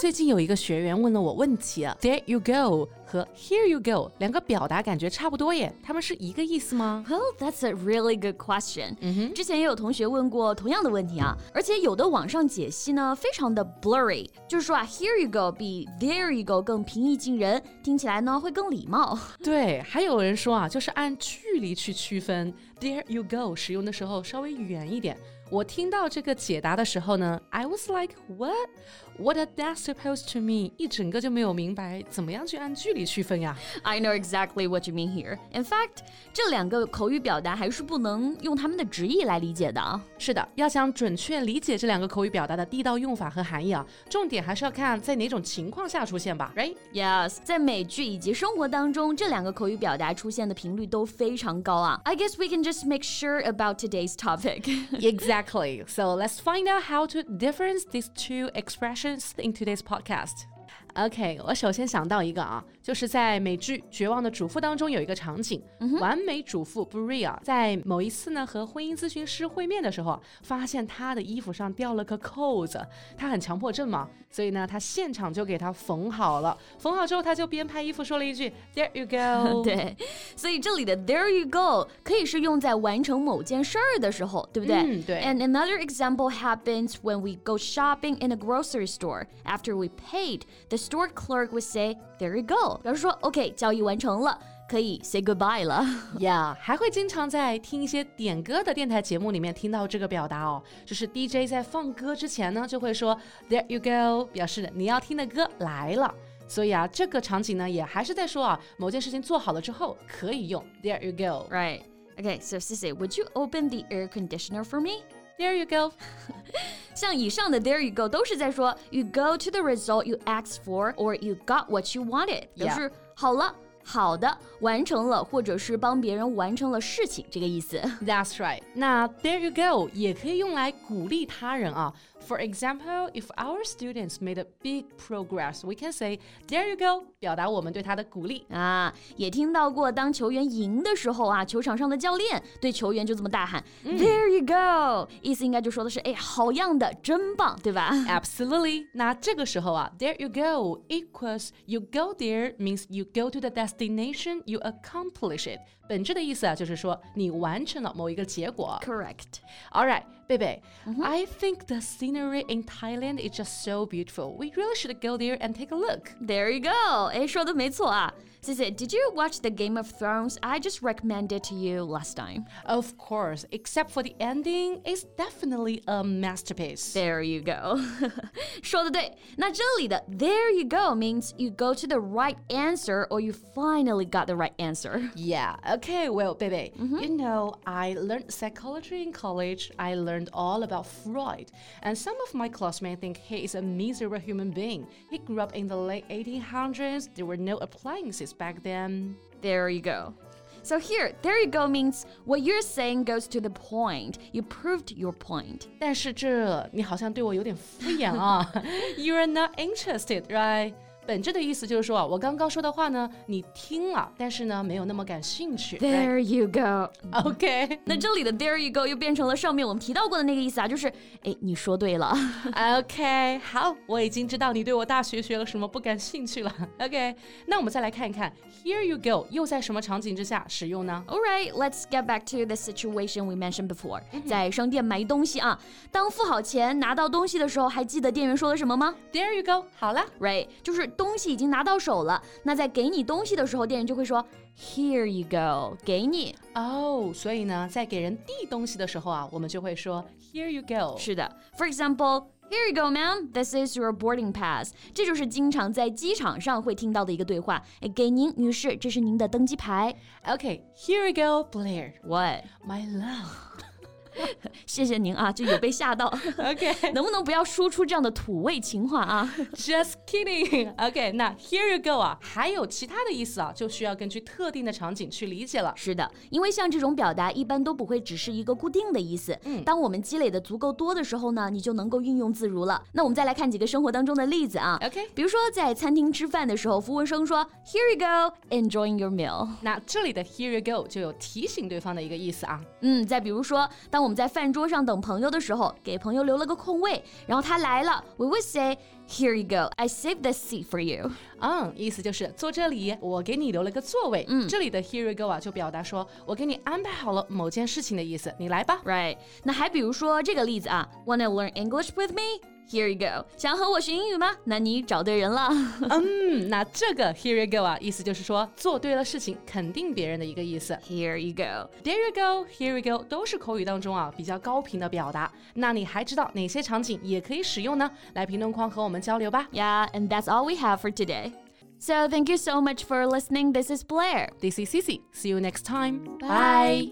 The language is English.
最近有一个学员问了我问题啊，There you go 和 Here you go 两个表达感觉差不多耶，它们是一个意思吗 Well, that's a really good question. 嗯之前也有同学问过同样的问题啊，而且有的网上解析呢非常的 blurry，就是说啊，Here you go 比 There you go 更平易近人，听起来呢会更礼貌。对，还有人说啊，就是按距离去区分，There you go 使用的时候稍微远一点。我听到这个解答的时候呢，I was like what what are that supposed to mean？一整个就没有明白怎么样去按距离区分呀。 I know exactly what you mean here. In fact，这两个口语表达还是不能用它们的直译来理解的啊。是的，要想准确理解这两个口语表达的地道用法和含义啊，重点还是要看在哪种情况下出现吧，right？ Yes，在美剧以及生活当中，这两个口语表达出现的频率都非常高啊。I guess we can just make sure about today's topic. Exactly. So let's find out how to difference these two expressions in today's podcast. OK，我首先想到一个啊，就是在美剧《绝望的主妇》当中有一个场景，完美主妇 Bria 在某一次呢和婚姻咨询师会面的时候啊，发现她的衣服上掉了个扣子，她很强迫症嘛，所以呢，她现场就给她缝好了。缝好之后，她就边拍衣服说了一句 “There you go”。对，所以这里的 There you go 可以是用在完成某件事儿的时候，对不对？嗯对 And another example happens when we go shopping in a grocery store. After we paid, the store clerk would say, "There you go." 表示说，OK，交易完成了。可以 say goodbye 了。Yeah，还会经常在听一些点歌的电台节目里面听到这个表达哦，就是 DJ 在放歌之前呢，就会说 There you go，表示你要听的歌来了。所以啊，这个场景呢，也还是在说啊，某件事情做好了之后可以用 There you go。Right. Okay, so Cici, would you open the air conditioner for me? There you go。像以上的 there you go 都是在说 you go to the result you asked for or you got what you wanted，表示好了、好的、完成了，或者是帮别人完成了事情这个意思。That's right。那 There you go 也可以用来鼓励他人啊。For example, if our students made a big progress, we can say There you go，表达我们对他的鼓励。啊，也听到过，当球员赢的时候啊，球场上的教练对球员就这么大喊、There you go，意思应该就说的是，哎，好样的，真棒，对吧？ Absolutely. 那这个时候啊，there you go equals you go there means you go to the destination, you accomplish it. 本质的意思啊，就是说你完成了某一个结果。 Correct. All right, 贝贝、I think the scenery in Thailand is just so beautiful. We really should go there and take a look. There you go，哎，说的没错啊。 谢谢。Did you watch the Game of Thrones? I just recommended to you last time. Of course, except for the ending, it's definitely a masterpiece. There you go 。说的对。那这里的 There you go means you go to the right answer or you finally got the right answer. Yeah, okay, well, baby, you know, I learned psychology in college. I learned all about Freud. And some of my classmates think he is a miserable human being. He grew up in the late 1800s. There were no appliances back then. There you go. So here, there you go means what you're saying goes to the point. You proved your point. 但是这你好像对我有点敷衍啊。You're not interested, right? 本质的意思就是说啊，我刚刚说的话呢，你听了，但是呢，没有那么感兴趣。There you go. OK，那这里的 there you go 又变成了上面我们提到过的那个意思啊，就是哎，你说对了。OK，好，我已经知道你对我大学学了什么不感兴趣了。OK，那我们再来看一看，Here you go 又在什么场景之下使用呢？All right, let's get back to the situation we mentioned before. 在商店买东西啊，当付好钱拿到东西的时候，还记得店员说了什么吗 There you go，好了。？Right，就是东西已经拿到手了。那在给你东西的时候，店员就会说 Here you go，给你。哦，所以呢，在给人递东西的时候啊，我们就会说 Here you go。是的，For example。Here you go, ma'am. This is your boarding pass. 这就是经常在机场上会听到的一个对话。哎，给您，女士，这是您的登机牌。OK，Here you go，Blair。What? My love。谢谢您啊，就有被吓到。OK，能不能不要说出这样的土味情话啊？Just kidding. OK，那 here you go 啊，还有其他的意思啊，就需要根据特定的场景去理解了。是的，因为像这种表达一般都不会只是一个固定的意思。嗯当我们积累的足够多的时候呢，你就能够运用自如了。那我们再来看几个生活当中的例子啊。OK，比如说在餐厅吃饭的时候，服务生说 Here you go, enjoying your meal。那这里的 here you go 就有提醒对方的一个意思啊。嗯，再比如说，当我们在饭桌上等朋友的时候，给朋友留了个空位，然后他来了，we would say Here you go, I saved this seat for you。嗯，意思就是坐这里，我给你留了个座位。嗯这里的 here you go 啊，就表达说我给你安排好了某件事情的意思，你来吧。 Right，那还比如说这个例子啊，Wanna learn English with me? Here you go。想和我学英语吗？那你找对人了。嗯，那这个 here you go 啊，意思就是说做对了事情，肯定别人的一个意思。 Here you go。 There you go, here you go 都是口语当中啊比较高频的表达。那你还知道哪些场景也可以使用呢？来评论框和我们交流吧。 Yeah, and that's all we have for today. So thank you so much for listening. This is Blair. This is Cici. See you next time. Bye.